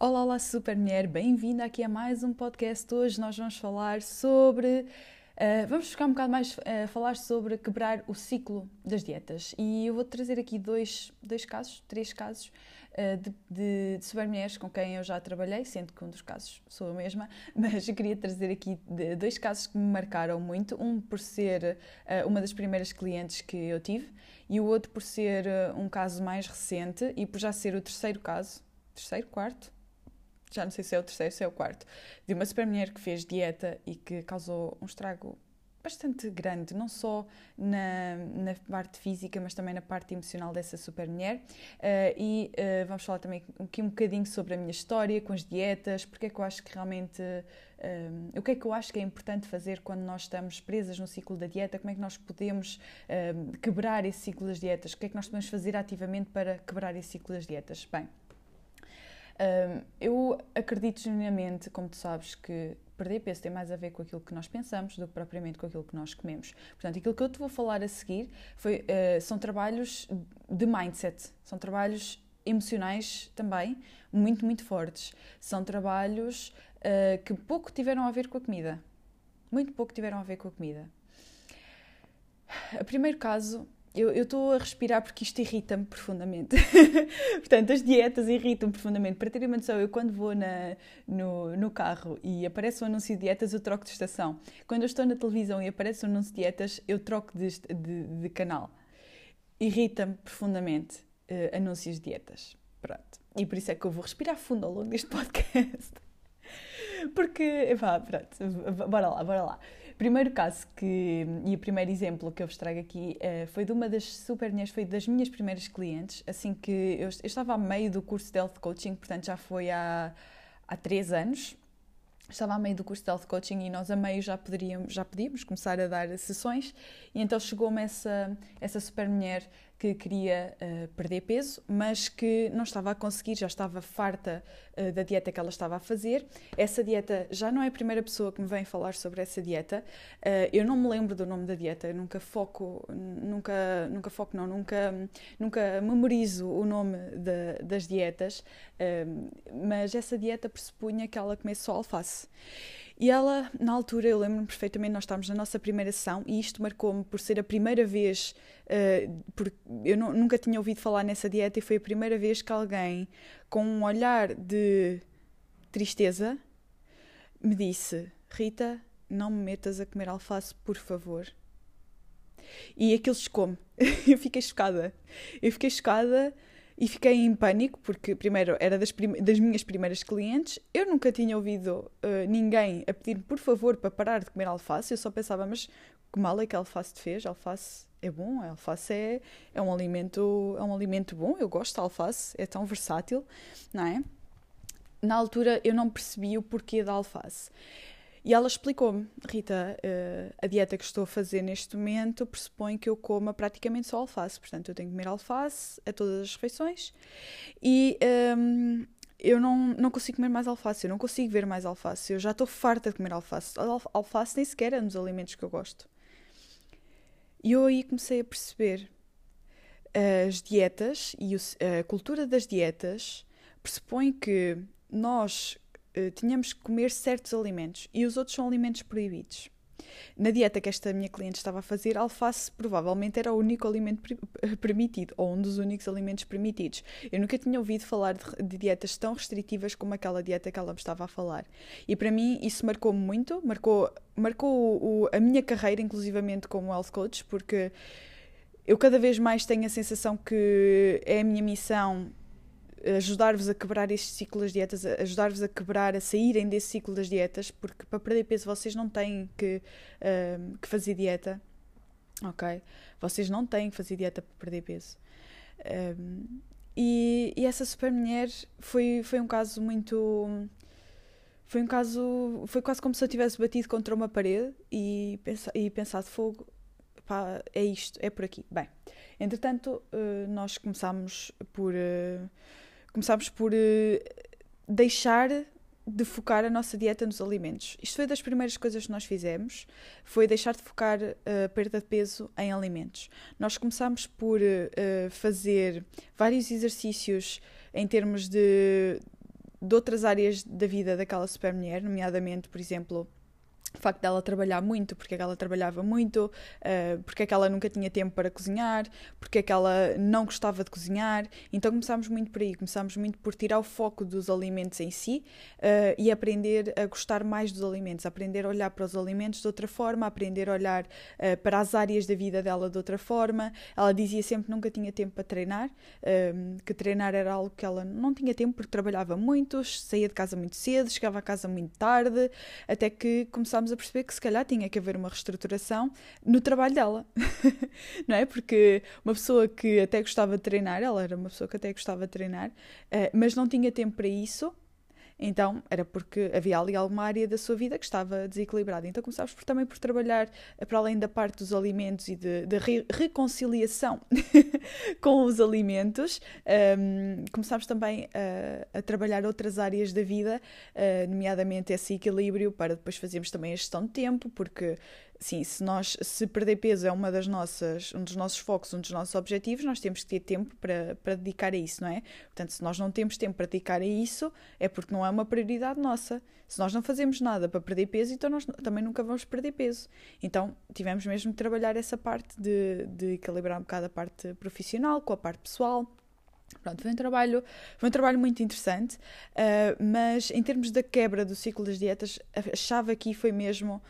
Olá, olá, super mulher, bem-vinda aqui a mais um podcast. Hoje nós vamos falar sobre. Uh, vamos ficar um bocado mais a uh, falar sobre quebrar o ciclo das dietas. E eu vou trazer aqui dois, dois casos, três casos uh, de, de, de super mulheres com quem eu já trabalhei, sendo que um dos casos sou eu mesma, mas eu queria trazer aqui dois casos que me marcaram muito. Um por ser uma das primeiras clientes que eu tive e o outro por ser um caso mais recente e por já ser o terceiro caso, terceiro, quarto, já não sei se é o terceiro, se é o quarto, de uma super mulher que fez dieta e que causou um estrago bastante grande, não só na, na parte física, mas também na parte emocional dessa super mulher. Uh, e uh, vamos falar também aqui um bocadinho sobre a minha história com as dietas, porque é que eu acho que realmente. Um, o que é que eu acho que é importante fazer quando nós estamos presas no ciclo da dieta? Como é que nós podemos um, quebrar esse ciclo das dietas? O que é que nós podemos fazer ativamente para quebrar esse ciclo das dietas? Bem, eu acredito genuinamente, como tu sabes, que perder peso tem mais a ver com aquilo que nós pensamos do que propriamente com aquilo que nós comemos. Portanto, aquilo que eu te vou falar a seguir foi, uh, são trabalhos de mindset, são trabalhos emocionais também, muito, muito fortes. São trabalhos uh, que pouco tiveram a ver com a comida. Muito pouco tiveram a ver com a comida. O primeiro caso eu estou a respirar porque isto irrita-me profundamente. Portanto, as dietas irritam-me profundamente. Para terem uma noção, eu quando vou na, no, no carro e aparece um anúncio de dietas, eu troco de estação. Quando eu estou na televisão e aparece um anúncio de dietas, eu troco de, de, de canal. Irrita-me profundamente uh, anúncios de dietas. Pronto. E por isso é que eu vou respirar fundo ao longo deste podcast. Porque, pá, pronto, bora lá, bora lá. Primeiro caso que, e o primeiro exemplo que eu vos trago aqui uh, foi de uma das super mulheres, foi das minhas primeiras clientes, assim que eu, eu, estava a meio do curso de Health Coaching, portanto já foi há, há três anos, estava a meio do curso de Health Coaching e nós a meio já, poderíamos, já podíamos começar a dar sessões e então chegou-me essa, essa super mulher que queria uh, perder peso, mas que não estava a conseguir, já estava farta uh, da dieta que ela estava a fazer. Essa dieta já não é a primeira pessoa que me vem falar sobre essa dieta. Uh, eu não me lembro do nome da dieta, eu nunca foco, nunca, nunca foco não, nunca, nunca memorizo o nome de, das dietas, mas essa dieta pressupunha que ela comesse só alface. E ela, na altura, eu lembro-me perfeitamente, nós estávamos na nossa primeira sessão e isto marcou-me por ser a primeira vez, uh, porque eu não, nunca tinha ouvido falar nessa dieta e foi a primeira vez que alguém, com um olhar de tristeza, me disse: Rita, não me metas a comer alface, por favor. E aquilo chocou-me. eu fiquei chocada. Eu fiquei chocada e fiquei em pânico, porque, primeiro, era das, das minhas primeiras clientes, eu nunca tinha ouvido uh, ninguém a pedir por favor para parar de comer alface, eu só pensava, mas que mal é que alface te fez? Alface é bom, alface é, é, um alimento, é um alimento bom, eu gosto da alface, é tão versátil, não é? Na altura eu não percebi o porquê da alface. E ela explicou-me, Rita, uh, a dieta que estou a fazer neste momento pressupõe que eu coma praticamente só alface, portanto eu tenho que comer alface a todas as refeições e um, ehm, eu não, não consigo comer mais alface, eu não consigo ver mais alface, eu já estou farta de comer alface. alface nem sequer é um dos alimentos que eu gosto. E eu aí comecei a perceber as dietas e a cultura das dietas pressupõe que nós uh, tínhamos que comer certos alimentos e os outros são alimentos proibidos. Na dieta que esta minha cliente estava a fazer, alface provavelmente era o único alimento eh, permitido, ou um dos únicos alimentos permitidos. Eu nunca tinha ouvido falar de, de dietas tão restritivas como aquela dieta que ela me estava a falar. E para mim isso marcou-me muito, marcou, marcou o, a minha carreira, inclusivamente como health coach, porque eu cada vez mais tenho a sensação que é a minha missão ajudar-vos a quebrar este ciclo das dietas, ajudar-vos a quebrar, a saírem desse ciclo das dietas, porque para perder peso vocês não têm que, uh, que fazer dieta, ok? Vocês não têm que fazer dieta para perder peso. Um, e, e, essa super mulher foi, foi um caso muito. Foi um caso. Foi quase como se eu tivesse batido contra uma parede e, pensa, e pensado: fogo, pá, é isto, é por aqui. Bem, entretanto, uh, nós começámos por. Uh, começámos por uh, deixar de focar a nossa dieta nos alimentos. Isto foi das primeiras coisas que nós fizemos, foi deixar de focar a uh, perda de peso em alimentos. Nós começámos por uh, fazer vários exercícios em termos de, de outras áreas da vida daquela super mulher, nomeadamente, por exemplo, o facto dela trabalhar muito, porque é que ela trabalhava muito, uh, porque é que ela nunca tinha tempo para cozinhar, porque é que ela não gostava de cozinhar. Então começámos muito por aí, começámos muito por tirar o foco dos alimentos em si uh, e aprender a gostar mais dos alimentos, aprender a olhar para os alimentos de outra forma, aprender a olhar uh, para as áreas da vida dela de outra forma. Ela dizia sempre que nunca tinha tempo para treinar, que treinar era algo que ela não tinha tempo porque trabalhava muito, saía de casa muito cedo, chegava a casa muito tarde, até que começámos começámos a perceber que se calhar tinha que haver uma reestruturação no trabalho dela, não é? Porque uma pessoa que até gostava de treinar, ela era uma pessoa que até gostava de treinar, uh, mas não tinha tempo para isso, então era porque havia ali alguma área da sua vida que estava desequilibrada. Então começámos por, também por trabalhar eh, para além da parte dos alimentos e de, re reconciliação com os alimentos. Um, começámos também a, a, trabalhar outras áreas da vida, uh, nomeadamente esse equilíbrio, para depois fazermos também a gestão de tempo, porque sim, se nós se perder peso é uma das nossas, um dos nossos focos, um dos nossos objetivos, nós temos que ter tempo para, para dedicar a isso, não é? Portanto, se nós não temos tempo para dedicar a isso, é porque não é uma prioridade nossa. Se nós não fazemos nada para perder peso, então nós também nunca vamos perder peso. Então, tivemos mesmo de trabalhar essa parte de, de equilibrar um bocado a parte profissional com a parte pessoal. Pronto, foi um trabalho, foi um trabalho muito interessante, uh, mas em termos da quebra do ciclo das dietas, a chave aqui foi mesmo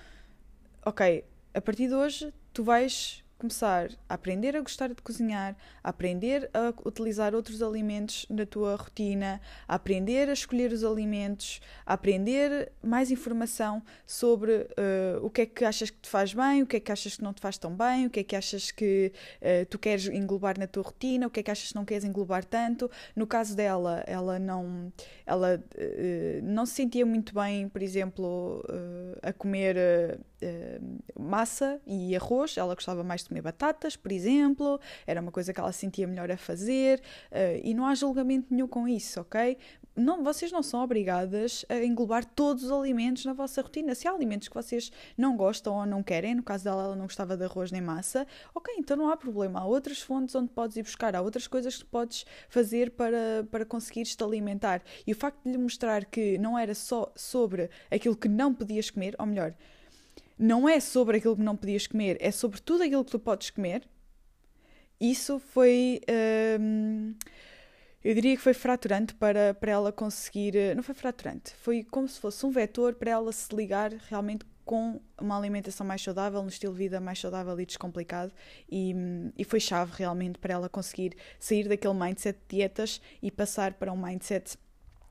ok, a partir de hoje tu vais começar a aprender a gostar de cozinhar, a aprender a utilizar outros alimentos na tua rotina, a aprender a escolher os alimentos, a aprender mais informação sobre uh, o que é que achas que te faz bem, o que é que achas que não te faz tão bem, o que é que achas que uh, tu queres englobar na tua rotina, o que é que achas que não queres englobar tanto. No caso dela, ela não, ela, uh, não se sentia muito bem, por exemplo, a comer massa e arroz, ela gostava mais de comer batatas, por exemplo, era uma coisa que ela sentia melhor a fazer, uh, e não há julgamento nenhum com isso, ok? Não, vocês não são obrigadas a englobar todos os alimentos na vossa rotina. Se há alimentos que vocês não gostam ou não querem, no caso dela, ela não gostava de arroz nem massa, ok, então não há problema. Há outras fontes onde podes ir buscar, há outras coisas que podes fazer para, para conseguires te alimentar. E o facto de lhe mostrar que não era só sobre aquilo que não podias comer, ou melhor, não é sobre aquilo que não podias comer, é sobre tudo aquilo que tu podes comer. Isso foi. Hum, eu diria que foi fraturante para, para ela conseguir. Não foi fraturante, foi como se fosse um vetor para ela se ligar realmente com uma alimentação mais saudável, um estilo de vida mais saudável e descomplicado, e, e foi chave realmente para ela conseguir sair daquele mindset de dietas e passar para um mindset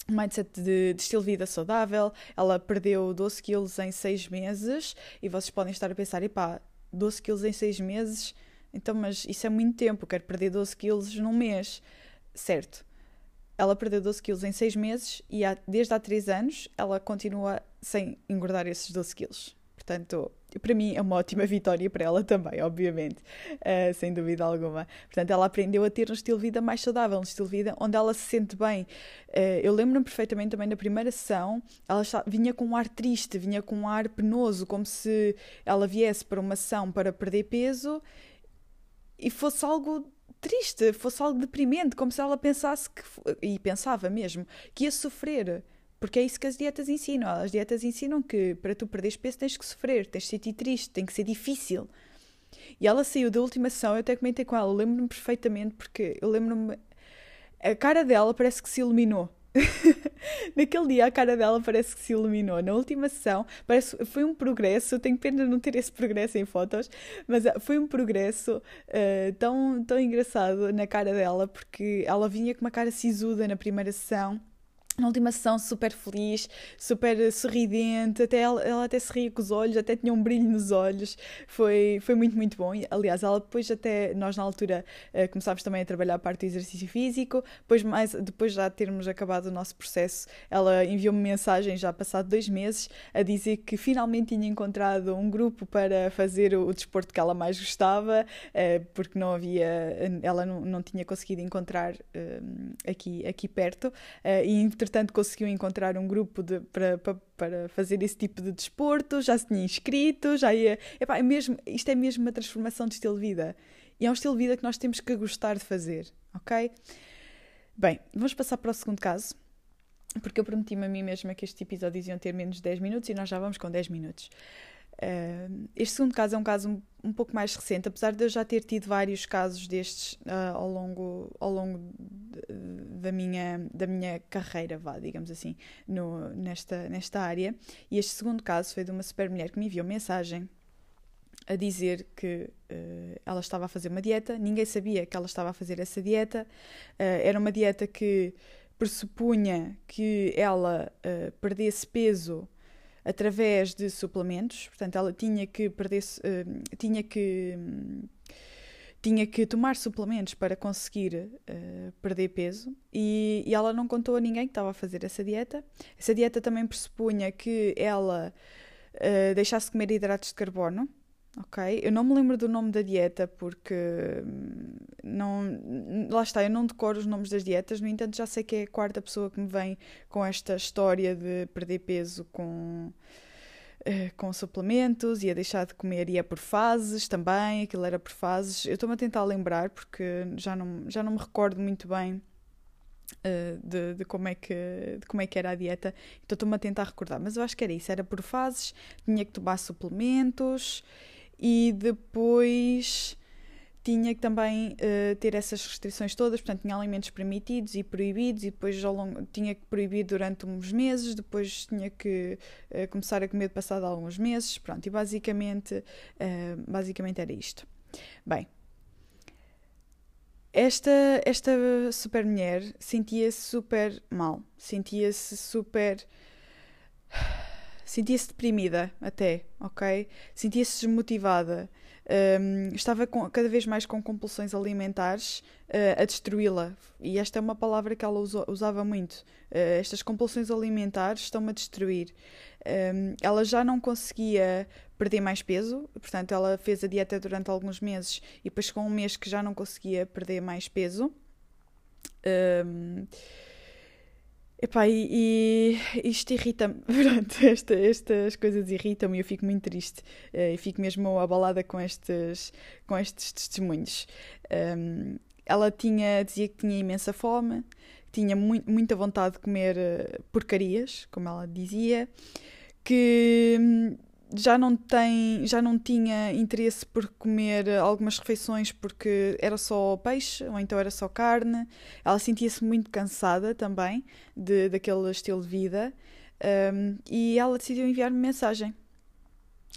mindset de, de, estilo de vida saudável. Ela perdeu 12 quilos em 6 meses e vocês podem estar a pensar, epá, 12 quilos em 6 meses, então, mas isso é muito tempo, quero perder 12 quilos num mês. Certo. Ela perdeu 12 quilos em 6 meses e há, desde há 3 anos ela continua sem engordar esses 12 quilos. Portanto, para mim é uma ótima vitória para ela também, obviamente, uh, sem dúvida alguma. Portanto, ela aprendeu a ter um estilo de vida mais saudável, um estilo de vida onde ela se sente bem. Uh, eu lembro-me perfeitamente também na primeira sessão, ela vinha com um ar triste, vinha com um ar penoso, como se ela viesse para uma sessão para perder peso e fosse algo triste, fosse algo deprimente, como se ela pensasse que, e pensava mesmo, que ia sofrer. Porque é isso que as dietas ensinam. As dietas ensinam que para tu perderes peso tens que sofrer, tens de sentir triste, tem que ser difícil. E ela saiu da última sessão, eu até comentei com ela, lembro-me perfeitamente, porque eu lembro-me. A cara dela parece que se iluminou. Naquele dia a cara dela parece que se iluminou. Na última sessão, parece, foi um progresso. Eu tenho pena de não ter esse progresso em fotos, mas ah, foi um progresso uh, tão, tão engraçado na cara dela, porque ela vinha com uma cara sisuda na primeira sessão na última sessão super feliz, super sorridente, até ela, ela, até se ria com os olhos, até tinha um brilho nos olhos, foi, foi muito, muito bom. Aliás, ela depois até, nós na altura uh, começámos também a trabalhar a parte do exercício físico, depois, mais, depois já termos acabado o nosso processo, ela enviou-me mensagem já passado dois meses a dizer que finalmente tinha encontrado um grupo para fazer o, o desporto que ela mais gostava, uh, porque não havia, ela não, não tinha conseguido encontrar aqui, aqui perto, e entretanto conseguiu encontrar um grupo de, para, para, para, fazer esse tipo de desporto, já se tinha inscrito, já ia. Epá, é mesmo, isto é mesmo uma transformação de estilo de vida. E é um estilo de vida que nós temos que gostar de fazer, ok? Bem, vamos passar para o segundo caso. porque eu prometi-me a mim mesma que estes episódios iam ter menos de 10 minutos e nós já vamos com 10 minutos. Uh, este segundo caso é um caso um, um, pouco mais recente, apesar de eu já ter tido vários casos destes uh, ao longo, ao longo de, da, minha, da minha carreira, vá, digamos assim, no, nesta, nesta área. E este segundo caso foi de uma super mulher que me enviou mensagem a dizer que uh, ela estava a fazer uma dieta, ninguém sabia que ela estava a fazer essa dieta, era uma dieta que pressupunha que ela perdesse peso através de suplementos, portanto ela tinha que perder, uh, tinha que tinha que tomar suplementos para conseguir uh, perder peso. E, e, ela não contou a ninguém que estava a fazer essa dieta. Essa dieta também pressupunha que ela uh, deixasse de comer hidratos de carbono, Ok, eu não me lembro do nome da dieta porque hum, não, lá está, eu não decoro os nomes das dietas, no entanto já sei que é a quarta pessoa que me vem com esta história de perder peso com, uh, com suplementos e a deixar de comer e é por fases também, aquilo era por fases. Eu estou-me a tentar lembrar porque já não, já não me recordo muito bem uh, de, de, como é que, de como é que era a dieta, então estou-me a tentar recordar, mas eu acho que era isso, era por fases, tinha que tomar suplementos e depois tinha que também uh, ter essas restrições todas, portanto tinha alimentos permitidos e proibidos e depois ao longo, tinha que proibir durante uns meses, depois tinha que uh, começar a comer passado alguns meses, pronto, e basicamente, uh, basicamente era isto. Bem, esta, esta super mulher sentia-se super mal, sentia-se super sentia-se deprimida até, ok? Sentia-se desmotivada. Um, estava com, cada vez mais com compulsões alimentares uh, a destruí-la. E esta é uma palavra que ela usava muito. Uh, estas compulsões alimentares estão-me a destruir. Um, ela já não conseguia perder mais peso, portanto, ela fez a dieta durante alguns meses e depois, com um mês que já não conseguia perder mais peso. Um, Epá, e, e isto irrita-me, pronto, esta, estas coisas irritam-me e eu fico muito triste uh, e fico mesmo abalada com estes, com estes testemunhos. Um, ela tinha, dizia que tinha imensa fome, tinha mu muita vontade de comer uh, porcarias, como ela dizia, que hum, já não tem, já não tinha interesse por comer algumas refeições porque era só peixe ou então era só carne. Ela sentia-se muito cansada também de, daquele estilo de vida um, e ela decidiu enviar-me mensagem.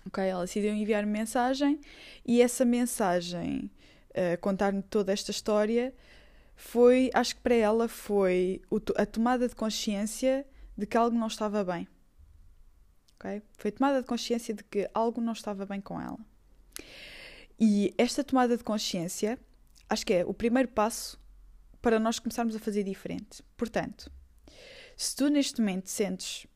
Ok, ela decidiu enviar-me mensagem e essa mensagem, uh, contar-me toda esta história, foi, acho que para ela foi a tomada de consciência de que algo não estava bem Foi tomada de consciência de que algo não estava bem com ela. E esta tomada de consciência, acho que é o primeiro passo para nós começarmos a fazer diferente. Portanto, se tu neste momento sentes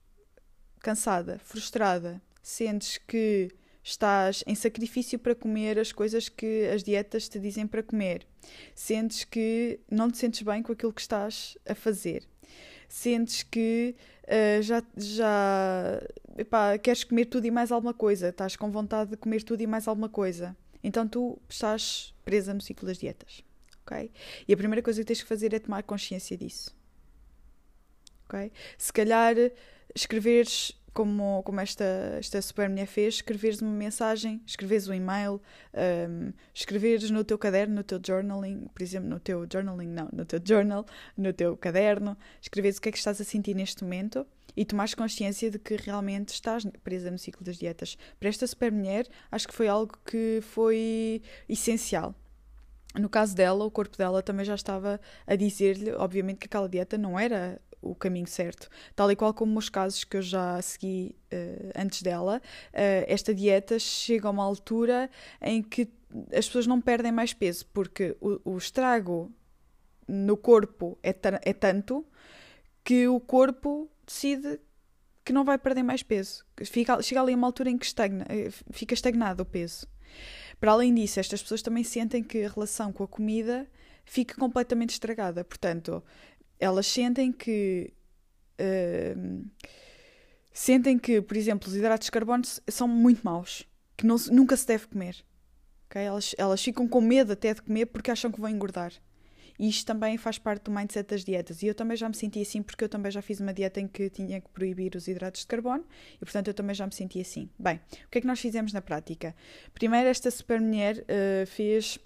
cansada, frustrada, sentes que estás em sacrifício para comer as coisas que as dietas te dizem para comer, sentes que não te sentes bem com aquilo que estás a fazer, sentes que uh, já, já epá, queres comer tudo e mais alguma coisa, estás com vontade de comer tudo e mais alguma coisa. Então tu estás presa no ciclo das dietas. ok? E a primeira coisa que tens que fazer é tomar consciência disso. ok? Se calhar escreveres como, como esta, esta super mulher fez, escreveres uma mensagem, escreveres um e-mail, um, escreveres no teu caderno, no teu journaling, por exemplo, no teu journaling, não, no teu journal, no teu caderno, escreveres o que é que estás a sentir neste momento e tomares consciência de que realmente estás presa no ciclo das dietas. Para esta super mulher, acho que foi algo que foi essencial. No caso dela, o corpo dela também já estava a dizer-lhe, obviamente, que aquela dieta não era o caminho certo. Tal e qual como os casos que eu já segui uh, antes dela, uh, esta dieta chega a uma altura em que as pessoas não perdem mais peso, porque o, o estrago no corpo é, é tanto que o corpo decide que não vai perder mais peso. Fica, chega ali uma altura em que estagna, eh, fica estagnado o peso. Para além disso, estas pessoas também sentem que a relação com a comida fica completamente estragada. Portanto, elas sentem que. Uh, sentem que, por exemplo, os hidratos de carbono são muito maus, que não, nunca se deve comer. Okay? Elas, elas ficam com medo até de comer porque acham que vão engordar. E isto também faz parte do mindset das dietas. E eu também já me senti assim porque eu também já fiz uma dieta em que tinha que proibir os hidratos de carbono e, portanto, eu também já me senti assim. Bem, o que é que nós fizemos na prática? Primeiro, esta super mulher uh, fez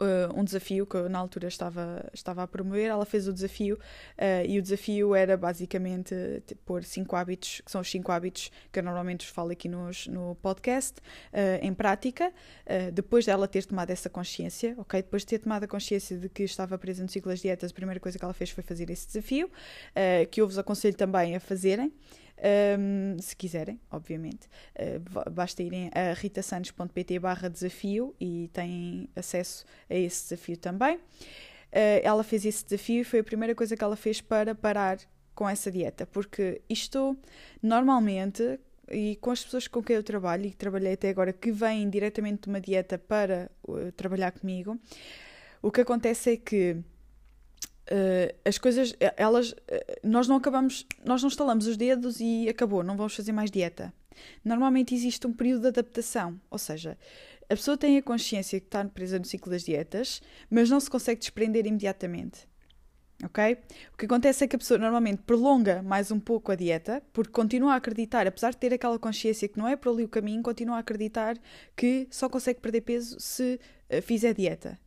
Uh, um desafio que eu na altura estava, estava a promover. Ela fez o desafio uh, e o desafio era basicamente pôr cinco hábitos, que são os cinco hábitos que eu normalmente falo aqui nos, no podcast, uh, em prática, depois dela ter tomado essa consciência, ok? Depois de ter tomado a consciência de que estava presa no ciclo das dietas, a primeira coisa que ela fez foi fazer esse desafio, que eu vos aconselho também a fazerem. Um, se quiserem, obviamente. Uh, basta irem a ritasantos.pt barra desafio e têm acesso a esse desafio também. Uh, ela fez esse desafio e foi a primeira coisa que ela fez para parar com essa dieta, porque isto normalmente e com as pessoas com quem eu trabalho e que trabalhei até agora que vêm diretamente de uma dieta para uh, trabalhar comigo, o que acontece é que Uh, as coisas, eh, elas, uh, nós não acabamos, nós não estalamos os dedos e acabou, não vamos fazer mais dieta. Normalmente existe um período de adaptação, ou seja, a pessoa tem a consciência que está presa no ciclo das dietas, mas não se consegue desprender imediatamente. Ok? O que acontece é que a pessoa normalmente prolonga mais um pouco a dieta, porque continua a acreditar, apesar de ter aquela consciência que não é por ali o caminho, continua a acreditar que só consegue perder peso se uh, fizer dieta.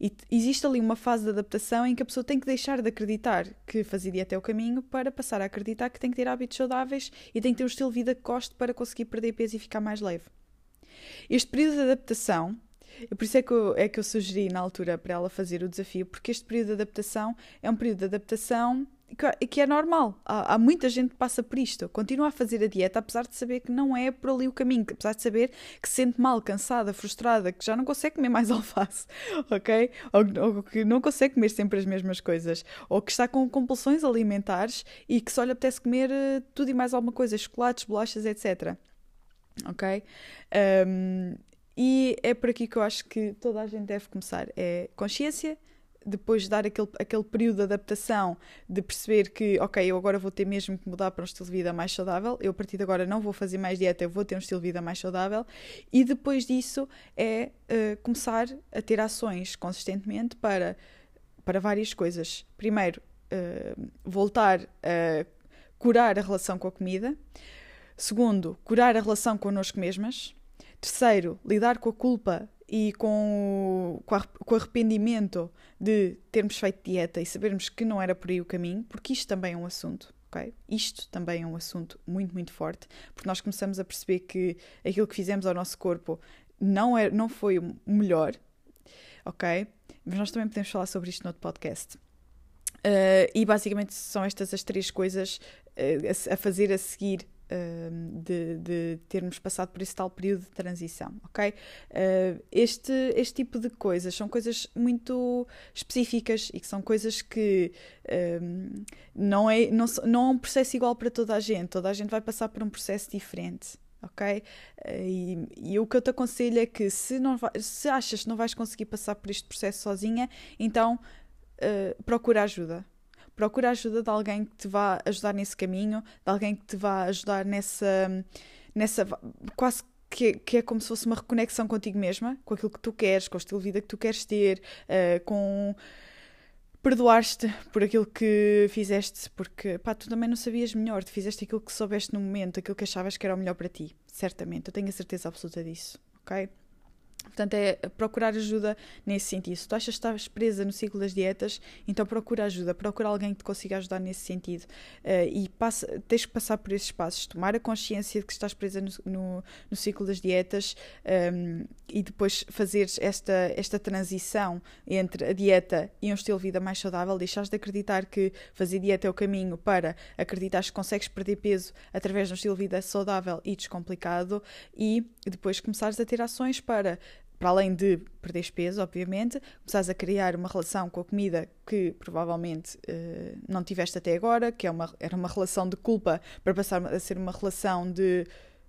E existe ali uma fase de adaptação em que a pessoa tem que deixar de acreditar que fazer dieta é o caminho para passar a acreditar que tem que ter hábitos saudáveis e tem que ter um estilo de vida que goste para conseguir perder peso e ficar mais leve. Este período de adaptação, por isso é que, eu, é que eu sugeri na altura para ela fazer o desafio, porque este período de adaptação é um período de adaptação que é normal. Há, há, muita gente que passa por isto. Continua a fazer a dieta, apesar de saber que não é por ali o caminho, apesar de saber que se sente mal, cansada, frustrada, que já não consegue comer mais alface, ok? Ou, ou, que não consegue comer sempre as mesmas coisas, ou que está com compulsões alimentares e que só lhe apetece comer uh, tudo e mais alguma coisa, chocolates, bolachas, etc. Ok? Um, e é por aqui que eu acho que toda a gente deve começar: é consciência depois de dar aquele, aquele período de adaptação, de perceber que, ok, eu agora vou ter mesmo que mudar para um estilo de vida mais saudável, eu a partir de agora não vou fazer mais dieta, eu vou ter um estilo de vida mais saudável, e depois disso é uh, começar a ter ações consistentemente para, para várias coisas. Primeiro, uh, voltar a curar a relação com a comida. Segundo, curar a relação connosco mesmas. Terceiro, lidar com a culpa e com o, com o arrependimento de termos feito dieta e sabermos que não era por aí o caminho, porque isto também é um assunto. Okay? Isto também é um assunto muito, muito forte, porque nós começamos a perceber que aquilo que fizemos ao nosso corpo não, é, não foi o melhor, ok? Mas nós também podemos falar sobre isto no outro podcast. Uh, e basicamente são estas as três coisas uh, a, a fazer a seguir de, de, termos passado por esse tal período de transição, ok? Uh, este, este tipo de coisas são coisas muito específicas e que são coisas que um, não, é, não, não é um processo igual para toda a gente, toda a gente vai passar por um processo diferente. Ok? E, e, o que eu te aconselho é que se, não vai, se achas que não vais conseguir passar por este processo sozinha, então uh, procura ajuda procura ajuda de alguém que te vá ajudar nesse caminho, de alguém que te vá ajudar nessa, nessa quase que, que, é como se fosse uma reconexão contigo mesma, com aquilo que tu queres, com o estilo de vida que tu queres ter, uh, com perdoar-te por aquilo que fizeste, porque pá, tu também não sabias melhor, tu fizeste aquilo que soubeste no momento, aquilo que achavas que era o melhor para ti, certamente, eu tenho a certeza absoluta disso, ok? Portanto, é procurar ajuda nesse sentido. Se tu achas que estás presa no ciclo das dietas, então procura ajuda, procura alguém que te consiga ajudar nesse sentido. Uh, e passa, tens que passar por esses passos, tomar a consciência de que estás presa no, no, no ciclo das dietas um, ehm, e depois fazeres esta, esta transição entre a dieta e um estilo de vida mais saudável, deixares de acreditar que fazer dieta é o caminho para acreditar que consegues perder peso através de um estilo de vida saudável e descomplicado e depois começares a ter ações para para além de perderes peso, obviamente, começares a criar uma relação com a comida que provavelmente uh, não tiveste até agora, que é uma, era uma relação de culpa para passar a ser uma relação de,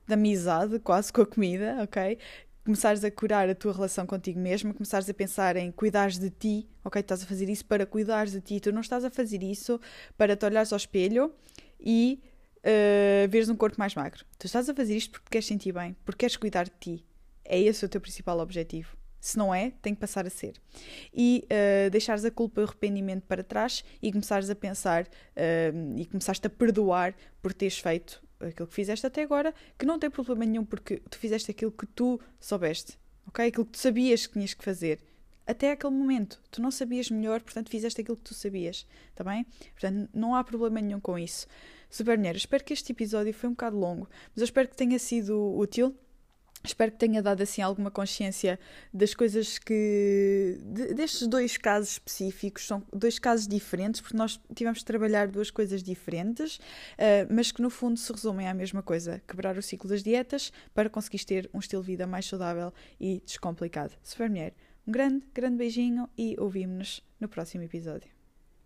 de amizade quase com a comida, ok? Começares a curar a tua relação contigo mesmo, começares a pensar em cuidares de ti, ok? Estás a fazer isso para cuidares de ti, tu não estás a fazer isso para te olhares ao espelho e uh, veres um corpo mais magro. Tu estás a fazer isto porque queres sentir bem, porque queres cuidar de ti, é esse o teu principal objetivo, Se não é, tem que passar a ser. E uh, deixares a culpa e o arrependimento para trás e começares a pensar uh, e começares a perdoar por teres feito aquilo que fizeste até agora, que não tem problema nenhum porque tu fizeste aquilo que tu soubeste, ok? Aquilo que tu sabias que tinhas que fazer. Até aquele momento, tu não sabias melhor, portanto fizeste aquilo que tu sabias, tá bem? Portanto, não há problema nenhum com isso. Super espero que este episódio foi um bocado longo, mas eu espero que tenha sido útil Espero que tenha dado assim alguma consciência das coisas que. De, destes dois casos específicos, são dois casos diferentes, porque nós tivemos de trabalhar duas coisas diferentes, uh, mas que no fundo se resumem à mesma coisa: quebrar o ciclo das dietas para conseguir ter um estilo de vida mais saudável e descomplicado. Super mulher, um grande, grande beijinho e ouvimos-nos no próximo episódio.